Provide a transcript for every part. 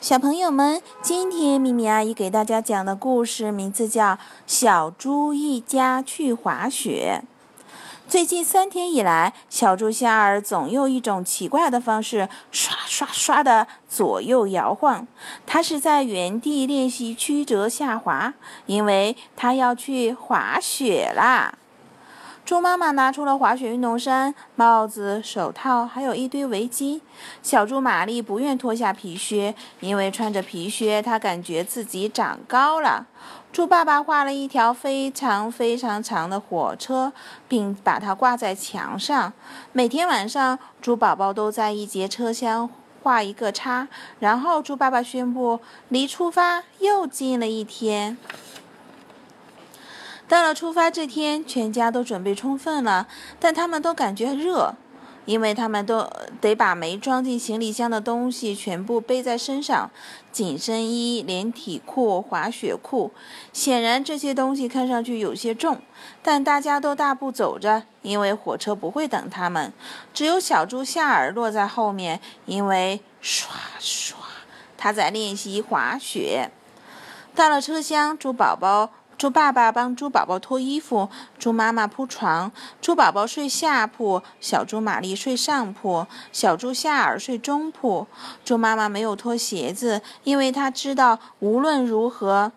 小朋友们，今天咪咪阿姨给大家讲的故事名字叫《小猪一家去滑雪》。最近三天以来，小猪夏尔总用一种奇怪的方式刷刷刷的左右摇晃。他是在原地练习曲折下滑，因为他要去滑雪啦。猪妈妈拿出了滑雪运动衫、帽子、手套，还有一堆围巾。小猪玛丽不愿脱下皮靴，因为穿着皮靴，她感觉自己长高了。猪爸爸画了一条非常非常长的火车，并把它挂在墙上。每天晚上，猪宝宝都在一节车厢画一个叉，然后猪爸爸宣布，离出发又近了一天。到了出发这天，全家都准备充分了，但他们都感觉热，因为他们都得把没装进行李箱的东西全部背在身上：紧身衣、连体裤、滑雪裤。显然这些东西看上去有些重，但大家都大步走着，因为火车不会等他们。只有小猪夏尔落在后面，因为刷刷，他在练习滑雪。到了车厢，猪宝宝。猪爸爸帮猪宝宝脱衣服，猪妈妈铺床，猪宝宝睡下铺，小猪玛丽睡上铺，小猪夏尔睡中铺。猪妈妈没有脱鞋子，因为她知道无论如何。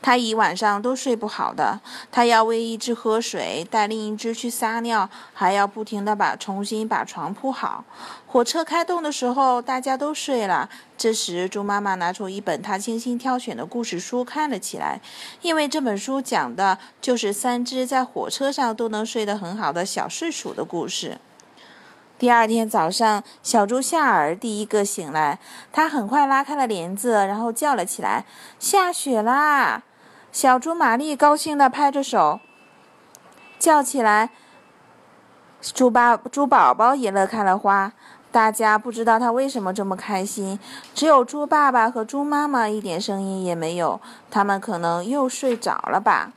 他一晚上都睡不好的，他要喂一只喝水，带另一只去撒尿，还要不停地把重新把床铺好。火车开动的时候，大家都睡了。这时，猪妈妈拿出一本她精心挑选的故事书看了起来，因为这本书讲的就是三只在火车上都能睡得很好的小睡鼠的故事。第二天早上，小猪夏尔第一个醒来，他很快拉开了帘子，然后叫了起来：“下雪啦！”小猪玛丽高兴地拍着手，叫起来。猪爸、猪宝宝也乐开了花。大家不知道他为什么这么开心，只有猪爸爸和猪妈妈一点声音也没有。他们可能又睡着了吧。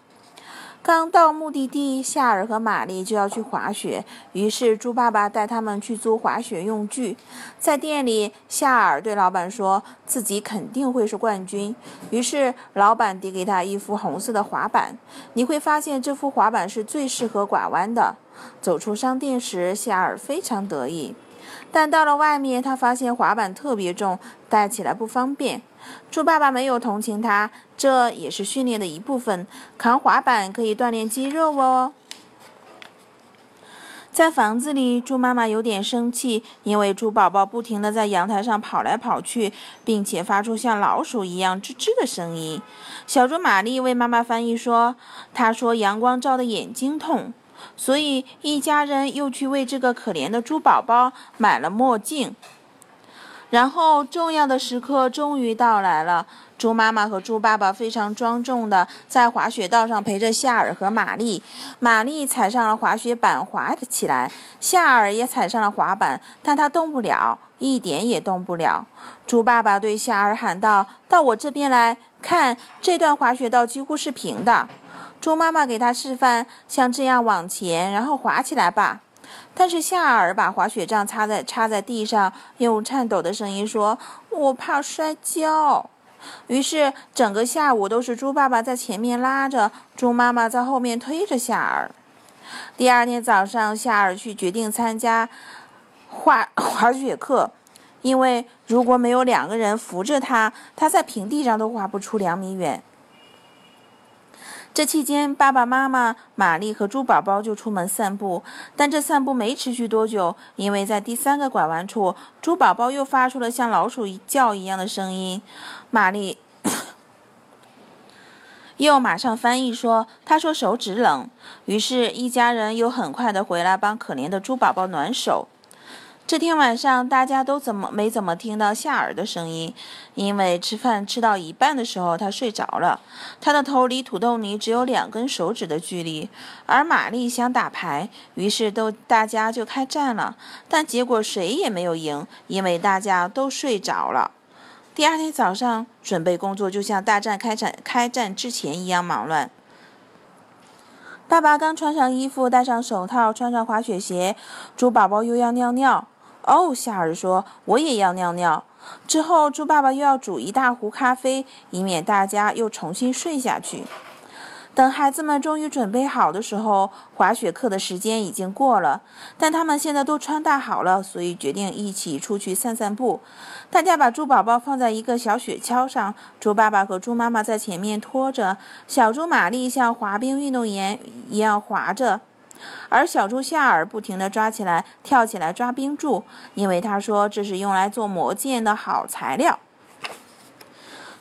刚到目的地，夏尔和玛丽就要去滑雪，于是猪爸爸带他们去租滑雪用具。在店里，夏尔对老板说自己肯定会是冠军，于是老板递给他一副红色的滑板。你会发现这副滑板是最适合拐弯的。走出商店时，夏尔非常得意。但到了外面，他发现滑板特别重，带起来不方便。猪爸爸没有同情他，这也是训练的一部分。扛滑板可以锻炼肌肉哦。在房子里，猪妈妈有点生气，因为猪宝宝不停地在阳台上跑来跑去，并且发出像老鼠一样吱吱的声音。小猪玛丽为妈妈翻译说：“她说阳光照得眼睛痛。”所以，一家人又去为这个可怜的猪宝宝买了墨镜。然后，重要的时刻终于到来了。猪妈妈和猪爸爸非常庄重地在滑雪道上陪着夏尔和玛丽。玛丽踩上了滑雪板，滑了起来。夏尔也踩上了滑板，但他动不了，一点也动不了。猪爸爸对夏尔喊道：“到我这边来看，这段滑雪道几乎是平的。”猪妈妈给他示范，像这样往前，然后滑起来吧。但是夏尔把滑雪杖插在插在地上，用颤抖的声音说：“我怕摔跤。”于是整个下午都是猪爸爸在前面拉着，猪妈妈在后面推着夏尔。第二天早上，夏尔去决定参加滑滑雪课，因为如果没有两个人扶着他，他在平地上都滑不出两米远。这期间，爸爸妈妈、玛丽和猪宝宝就出门散步，但这散步没持续多久，因为在第三个拐弯处，猪宝宝又发出了像老鼠叫一样的声音。玛丽又马上翻译说：“他说手指冷。”于是，一家人又很快的回来帮可怜的猪宝宝暖手。这天晚上，大家都怎么没怎么听到夏尔的声音，因为吃饭吃到一半的时候，他睡着了。他的头离土豆泥只有两根手指的距离。而玛丽想打牌，于是都大家就开战了，但结果谁也没有赢，因为大家都睡着了。第二天早上，准备工作就像大战开战开战之前一样忙乱。爸爸刚穿上衣服，戴上手套，穿上滑雪鞋，猪宝宝又要尿尿。哦，夏尔说：“我也要尿尿。”之后，猪爸爸又要煮一大壶咖啡，以免大家又重新睡下去。等孩子们终于准备好的时候，滑雪课的时间已经过了。但他们现在都穿戴好了，所以决定一起出去散散步。大家把猪宝宝放在一个小雪橇上，猪爸爸和猪妈妈在前面拖着，小猪玛丽像滑冰运动员一样滑着，而小猪夏尔不停地抓起来、跳起来抓冰柱，因为他说这是用来做魔剑的好材料。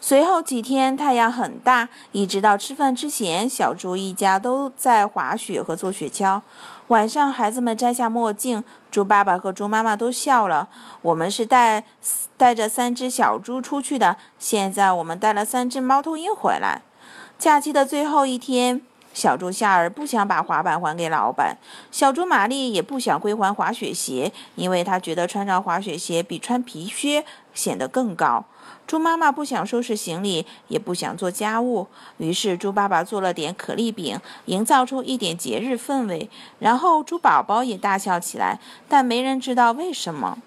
随后几天，太阳很大，一直到吃饭之前，小猪一家都在滑雪和坐雪橇。晚上，孩子们摘下墨镜，猪爸爸和猪妈妈都笑了。我们是带带着三只小猪出去的，现在我们带了三只猫头鹰回来。假期的最后一天，小猪夏尔不想把滑板还给老板，小猪玛丽也不想归还滑雪鞋，因为她觉得穿上滑雪鞋比穿皮靴显得更高。猪妈妈不想收拾行李，也不想做家务，于是猪爸爸做了点可丽饼，营造出一点节日氛围。然后猪宝宝也大笑起来，但没人知道为什么。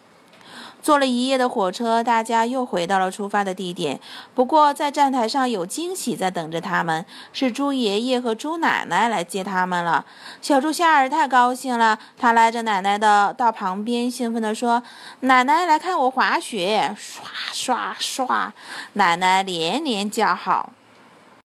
坐了一夜的火车，大家又回到了出发的地点。不过，在站台上有惊喜在等着他们，是猪爷爷和猪奶奶来接他们了。小猪夏尔太高兴了，他拉着奶奶的到旁边，兴奋地说：“奶奶，来看我滑雪！”唰唰唰，奶奶连连叫好。